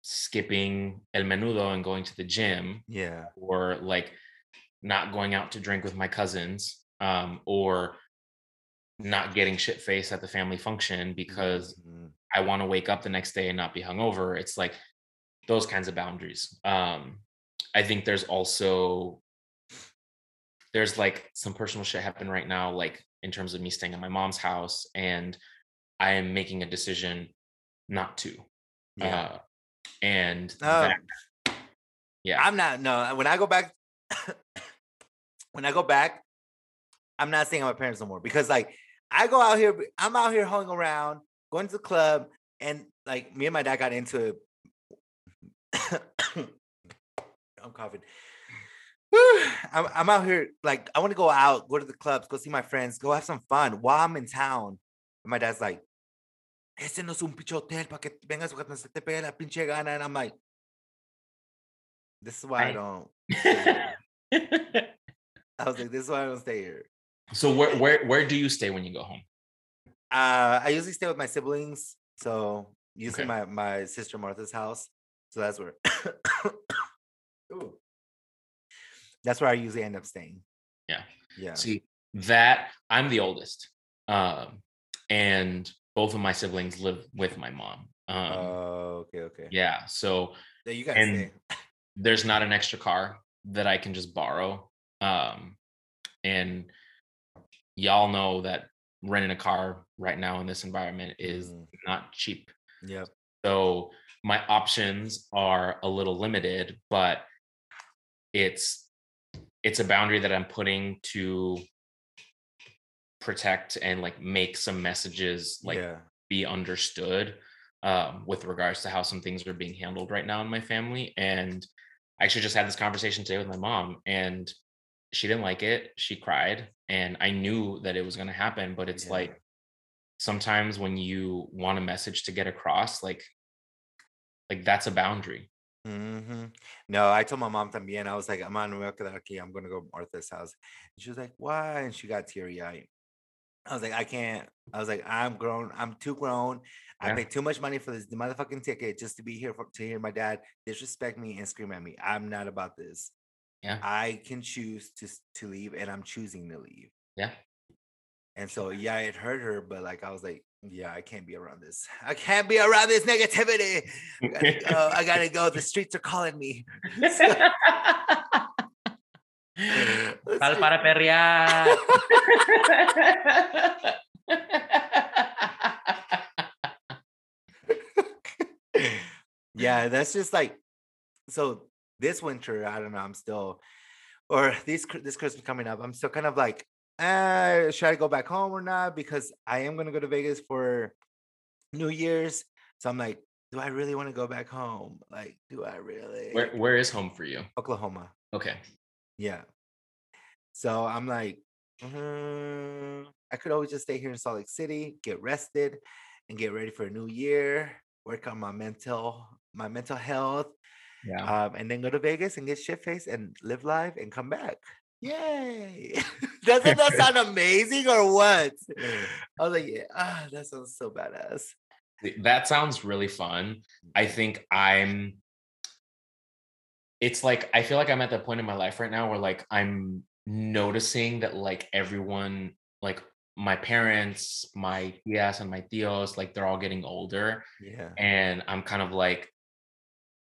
skipping el menudo and going to the gym Yeah. or like not going out to drink with my cousins um, or not getting shit faced at the family function because Mhm. I want to wake up the next day and not be hungover. It's like those kinds of boundaries. Um, I think there's also there's like some personal shit happening right now, like in terms of me staying at my mom's house, and I am making a decision not to. Yeah. Uh, and that, yeah, I'm not no when I go back when I go back, I'm not at my parents no more because like I go out here, I'm out here hung around, going to the club, and like me and my dad got into it. I'm coughing. I'm, I'm out here like I want to go out, go to the clubs, go see my friends, go have some fun while I'm in town. And my dad's like, "Ese no es un pinche hotel para que vengas cuando se te pegue la pinche gana." And I'm like, "This is why I I- don't." stay here." I was like, "This is why I don't stay here." so where where where do you stay when you go home? Uh, I usually stay with my siblings, so usually Okay. my my sister Martha's house. So that's where. That's where I usually end up staying. Yeah. Yeah. See that I'm the oldest, um, and both of my siblings live with my mom. Um, Oh, okay, okay. yeah, so Yeah, you gotta and stay. there's not an extra car that I can just borrow. Um, and y'all know that renting a car right now in this environment is Mhm. not cheap. Yep. So my options are a little limited, but it's it's a boundary that I'm putting to protect and like make some messages like yeah. be understood um, with regards to how some things are being handled right now in my family. And I actually just had this conversation today with my mom, and she didn't like it. She cried. and I knew that it was going to happen. But it's Yeah. like sometimes when you want a message to get across, like, like that's a boundary. Mm-hmm. No, I told my mom también. I was like, I'm on me voy a quedar aquí. I'm gonna go to Martha's house. And she was like, why? And she got teary eyed. I was like, I can't. I was like, I'm grown. I'm too grown. I Yeah. paid too much money for this motherfucking ticket just to be here for, to hear my dad disrespect me and scream at me. I'm not about this. Yeah. I can choose to to leave, and I'm choosing to leave. Yeah. And so, yeah, it hurt her, but like, I was like, yeah, I can't be around this. I can't be around this negativity. I gotta go. I gotta go. The streets are calling me. The Sal street- para perrear. yeah, that's just like so. This winter, I don't know. I'm still, or this this Christmas coming up, I'm still kind of like, uh, should I go back home or not? Because I am gonna go to Vegas for New Year's. So I'm like, do I really want to go back home? Like, do I really? where where is home for you? Oklahoma. Okay. Yeah. So I'm like, "Mm, I could always just stay here in Salt Lake City, get rested, and get ready for a new year. Work on my mental, my mental health, Yeah. um, and then go to Vegas and get shit faced and live life and come back. Yay! Doesn't that sound amazing or what? I was like, yeah, ah, that sounds so badass. That sounds really fun. I think I'm it's like I feel like I'm at the point in my life right now where like I'm noticing that like everyone like my parents, my tias and my tios, like they're all getting older Yeah. and I'm kind of like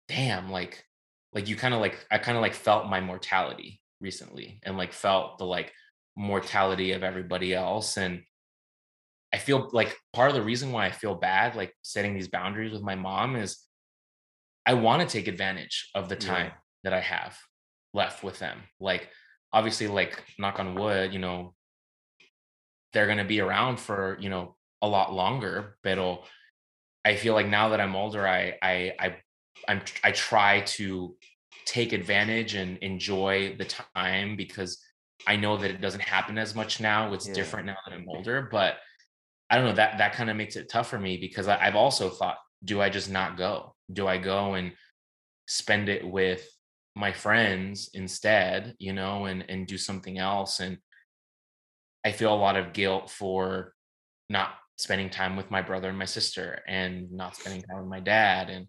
damn like like you kind of like I kind of like felt my mortality recently and like felt the like mortality of everybody else and I feel like part of the reason why I feel bad like setting these boundaries with my mom is I want to take advantage of the time Yeah. That I have left with them like obviously like knock on wood you know they're going to be around for you know a lot longer but I feel like now that I'm older, I I I I'm I try to take advantage and enjoy the time because I know that it doesn't happen as much now. It's Yeah. different now that I'm mm-hmm. older, but I don't know that that kind of makes it tough for me because I, I've also thought, do I just not go? Do I go and spend it with my friends instead, you know, and and do something else? And I feel a lot of guilt for not spending time with my brother and my sister and not spending time with my dad and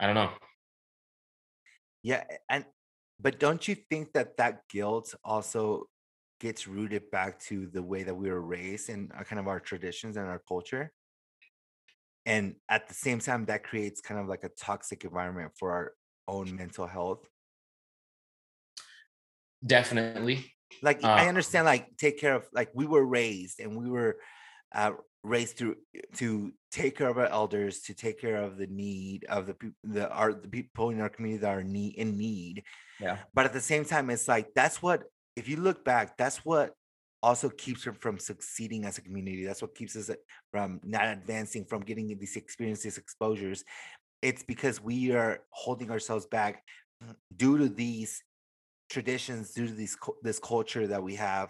I don't know. Yeah, and but don't you think that that guilt also gets rooted back to the way that we were raised and uh, kind of our traditions and our culture? And at the same time, that creates kind of like a toxic environment for our own mental health. Definitely. Like I Uh, understand, like take care of, like we were raised and we were uh, raised to to take care of our elders, to take care of the need of the people, the our the people in our community that are need in need. Yeah. but at the same time it's like that's what if you look back that's what also keeps her from succeeding as a community that's what keeps us uh, from not advancing from getting these experiences exposures it's because we are holding ourselves back due to these traditions due to these this culture that we have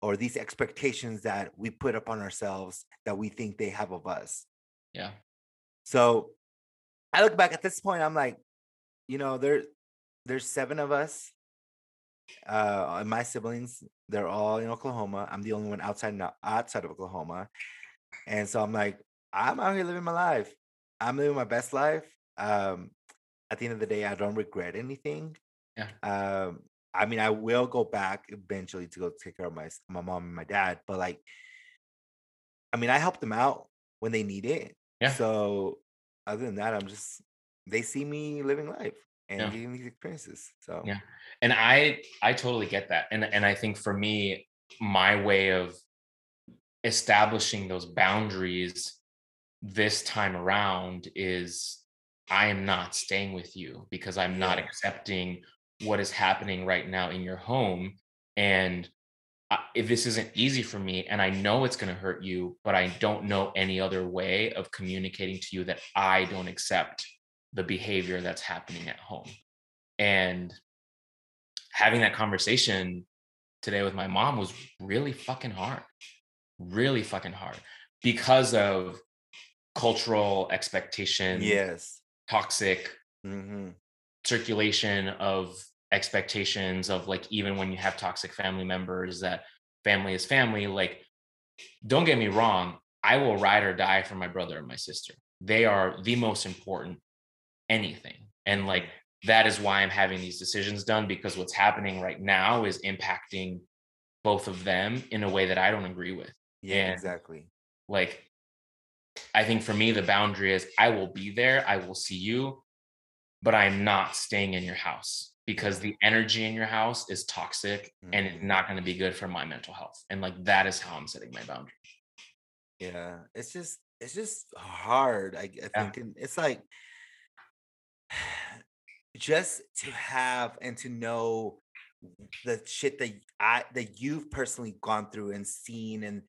or these expectations that we put upon ourselves that we think they have of us Yeah. so I look back at this point, I'm like, you know, there there's seven of us. Uh my siblings, they're all in Oklahoma. I'm the only one outside now outside of Oklahoma. And so I'm like, I'm out here living my life. I'm living my best life. Um, at the end of the day, I don't regret anything. Yeah. Um, I mean, I will go back eventually to go take care of my my mom and my dad, but like, I mean, I help them out when they need it. Yeah. So other than that, I'm just they see me living life and Yeah. getting these experiences. So Yeah. and i i totally get that and and i think for me my way of establishing those boundaries this time around is i am not staying with you because i'm not accepting what is happening right now in your home and I- if this isn't easy for me and i know it's going to hurt you but i don't know any other way of communicating to you that i don't accept the behavior that's happening at home and having that conversation today with my mom was really fucking hard. Really fucking hard because of cultural expectation. Yes. Toxic Mm-hmm. Circulation of expectations of like even when you have toxic family members that family is family like don't get me wrong i will ride or die for my brother and my sister they are the most important anything and like that is why i'm having these decisions done because what's happening right now is impacting both of them in a way that i don't agree with Yeah, And- exactly. like i think for me the boundary is i will be there i will see you but i'm not staying in your house because the energy in your house is toxic and it's Mhm. not going to be good for my mental health and like that is how i'm setting my boundary Yeah, it's just it's just hard. I, I Yeah. think it's like just to have and to know the shit that I that you've personally gone through and seen, and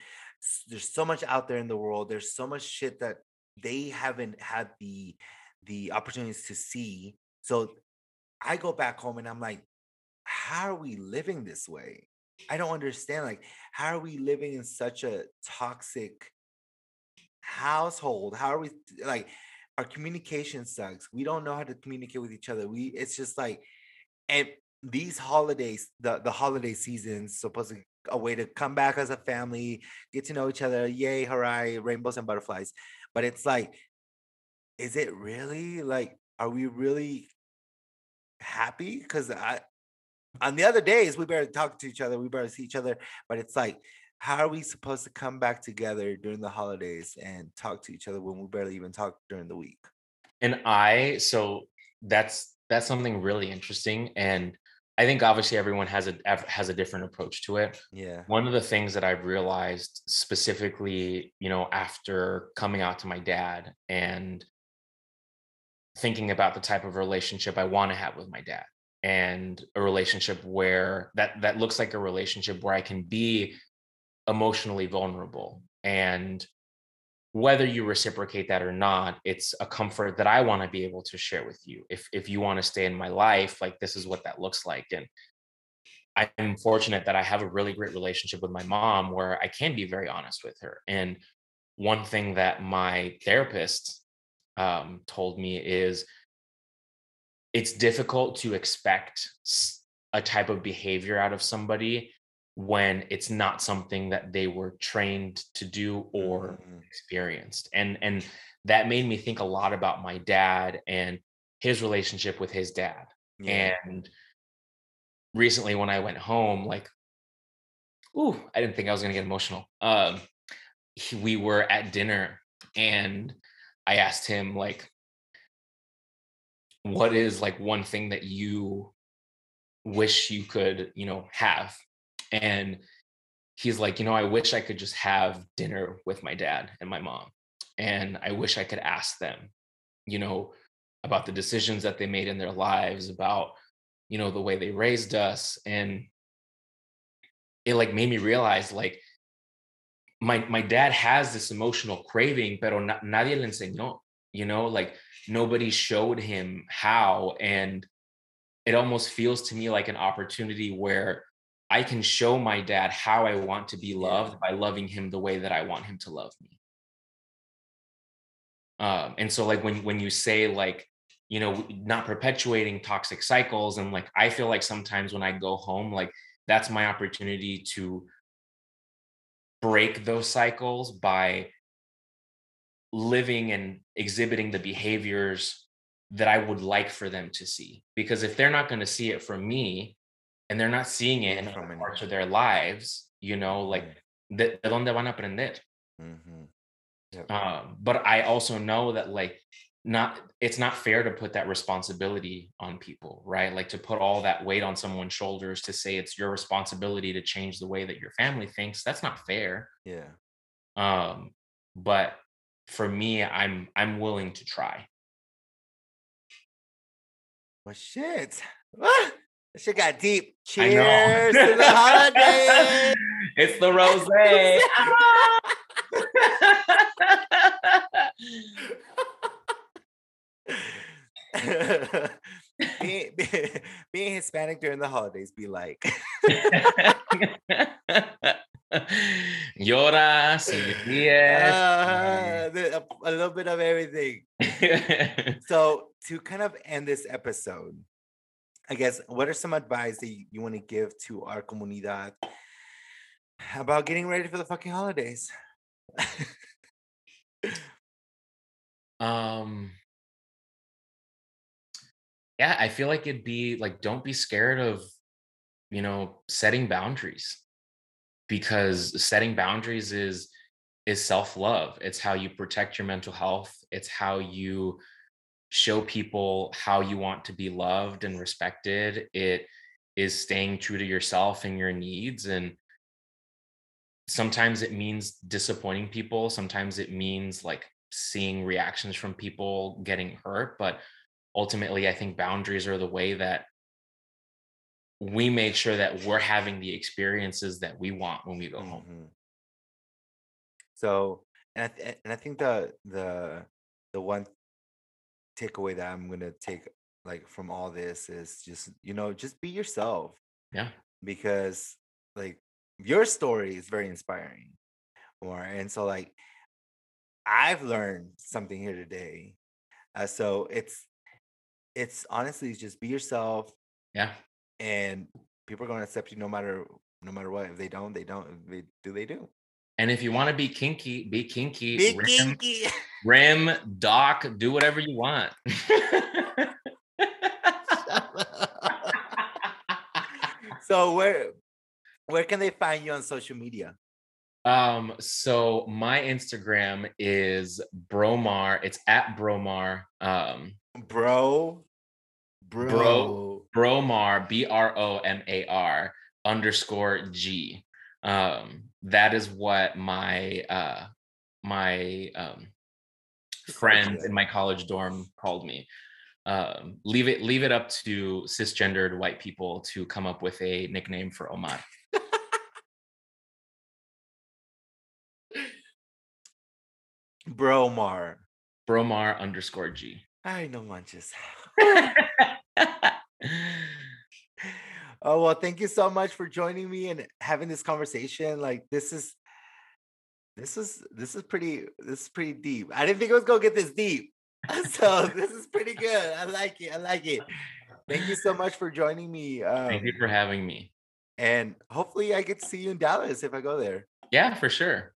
there's so much out there in the world. There's so much shit that they haven't had the the opportunities to see. So I go back home and I'm like, how are we living this way? I don't understand. Like, how are we living in such a toxic household? How are we like our communication sucks. We don't know how to communicate with each other. We it's just like and these holidays, the the holiday seasons supposed to a way to come back as a family, get to know each other, yay, hooray, rainbows and butterflies. But it's like, is it really like, are we really happy? Because I on the other days we better talk to each other, we better see each other. But it's like, how are we supposed to come back together during the holidays and talk to each other when we barely even talk during the week? and i so that's that's something really interesting and i think obviously everyone has a has a different approach to it Yeah. one of the things that I've realized specifically, you know, after coming out to my dad and thinking about the type of relationship I want to have with my dad and a relationship where that that looks like a relationship where I can be emotionally vulnerable and whether you reciprocate that or not it's a comfort that I want to be able to share with you if if you want to stay in my life like this is what that looks like and I'm fortunate that I have a really great relationship with my mom where I can be very honest with her. And one thing that my therapist um, told me is it's difficult to expect a type of behavior out of somebody when it's not something that they were trained to do or Mhm. experienced. And and that made me think a lot about my dad and his relationship with his dad Yeah. and recently when I went home, like, ooh, I didn't think I was gonna get emotional. Um, we were at dinner and I asked him like, what is like one thing that you wish you could, you know, have? And he's like, you know, I wish I could just have dinner with my dad and my mom. And I wish I could ask them, you know, about the decisions that they made in their lives, about, you know, the way they raised us. And it like made me realize like my my dad has this emotional craving, pero na- nadie le enseñó, you know, like nobody showed him how. And it almost feels to me like an opportunity where I can show my dad how I want to be loved by loving him the way that I want him to love me. Um, and so like when when you say like, you know, not perpetuating toxic cycles, and like I feel like sometimes when I go home, like that's my opportunity to break those cycles by living and exhibiting the behaviors that I would like for them to see. Because if they're not going to see it from me and they're not seeing it in From other parts of their lives, you know, like de, de donde van a aprender? Mhm. Um, but I also know that like not it's not fair to put that responsibility on people, right? Like to put all that weight on someone's shoulders to say it's your responsibility to change the way that your family thinks. That's not fair. Yeah. Um, but for me, I'm I'm willing to try. Well, shit. Ah, that shit got deep. Cheers to the holidays. it's the rose. being, being, being Hispanic during the holidays be like? Llora, si Uh, a, a little bit of everything. So to kind of end this episode, I guess what are some advice that you, you want to give to our comunidad about getting ready for the fucking holidays? um yeah i feel like it'd be like don't be scared of you know setting boundaries because setting boundaries is is self-love. It's how you protect your mental health. It's how you show people how you want to be loved and respected. It is staying true to yourself and your needs and sometimes it means disappointing people. Sometimes it means like seeing reactions from people getting hurt but ultimately i think boundaries are the way that we make sure that we're having the experiences that we want when we go home Mhm. So, and I th- and I think the the the one takeaway that I'm gonna take like from all this is just you know just be yourself yeah because like your story is very inspiring, or and so like I've learned something here today. Uh, so it's it's honestly just be yourself, yeah and people are gonna accept you no matter no matter what. If they don't, they don't. If they do, they do. and if you want to be kinky be kinky Be rim, kinky. rim doc do whatever you want so where where can they find you on social media? Um, so my Instagram is Bromar. It's at Bromar. Um, Bro. Bro. Bromar, B R O M A R underscore G. Um, that is what my uh my um friends in my college dorm called me. Um, leave it leave it up to cisgendered white people to come up with a nickname for Omar. Bromar. Bromar underscore G. I know manches. Oh well, thank you so much for joining me and having this conversation. Like this is this is this is pretty this is pretty deep. I didn't think it was gonna get this deep. So this is pretty good. I like it. I like it. Thank you so much for joining me. Um, Thank you for having me. and hopefully I get to see you in Dallas if I go there. Yeah, for sure.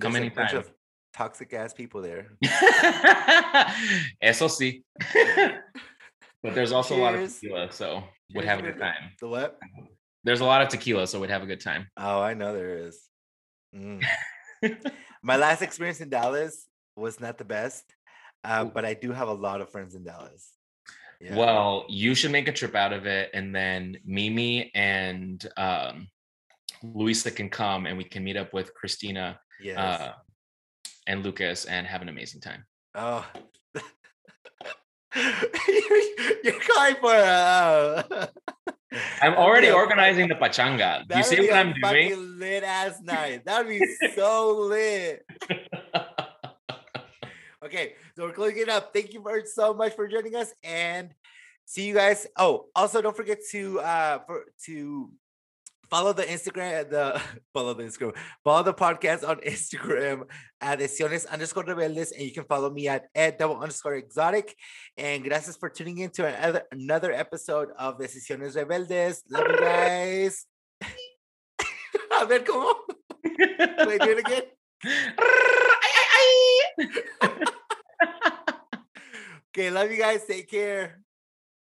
Come There's a bunch of toxic ass people there. Eso sí. but there's also a lot of tequila, so would have a good time. The what? There's a lot of tequila, so we'd have a good time. Oh, I know there is. Mm. My last experience in Dallas was not the best, uh, but I do have a lot of friends in Dallas. Yeah. Well, you should make a trip out of it, and then Mimi and um, Luisa can come, and we can meet up with Christina yes. uh, and Lucas and have an amazing time. oh. You're calling for uh, I'm already a organizing the pachanga. Do you see what I'm doing? lit ass night. That would be so lit. Okay, so we're closing it up. Thank you for so much for joining us, and see you guys. Oh, also don't forget to uh for to follow the Instagram the follow the Instagram follow the podcast on Instagram at Decisiones underscore rebeldes, and you can follow me at ed double underscore exotic. And gracias for tuning in to another another episode of Decisiones Rebeldes. Love you guys. A ver cómo. Wait, do it again. ay, ay, ay. Okay, love you guys. Take care.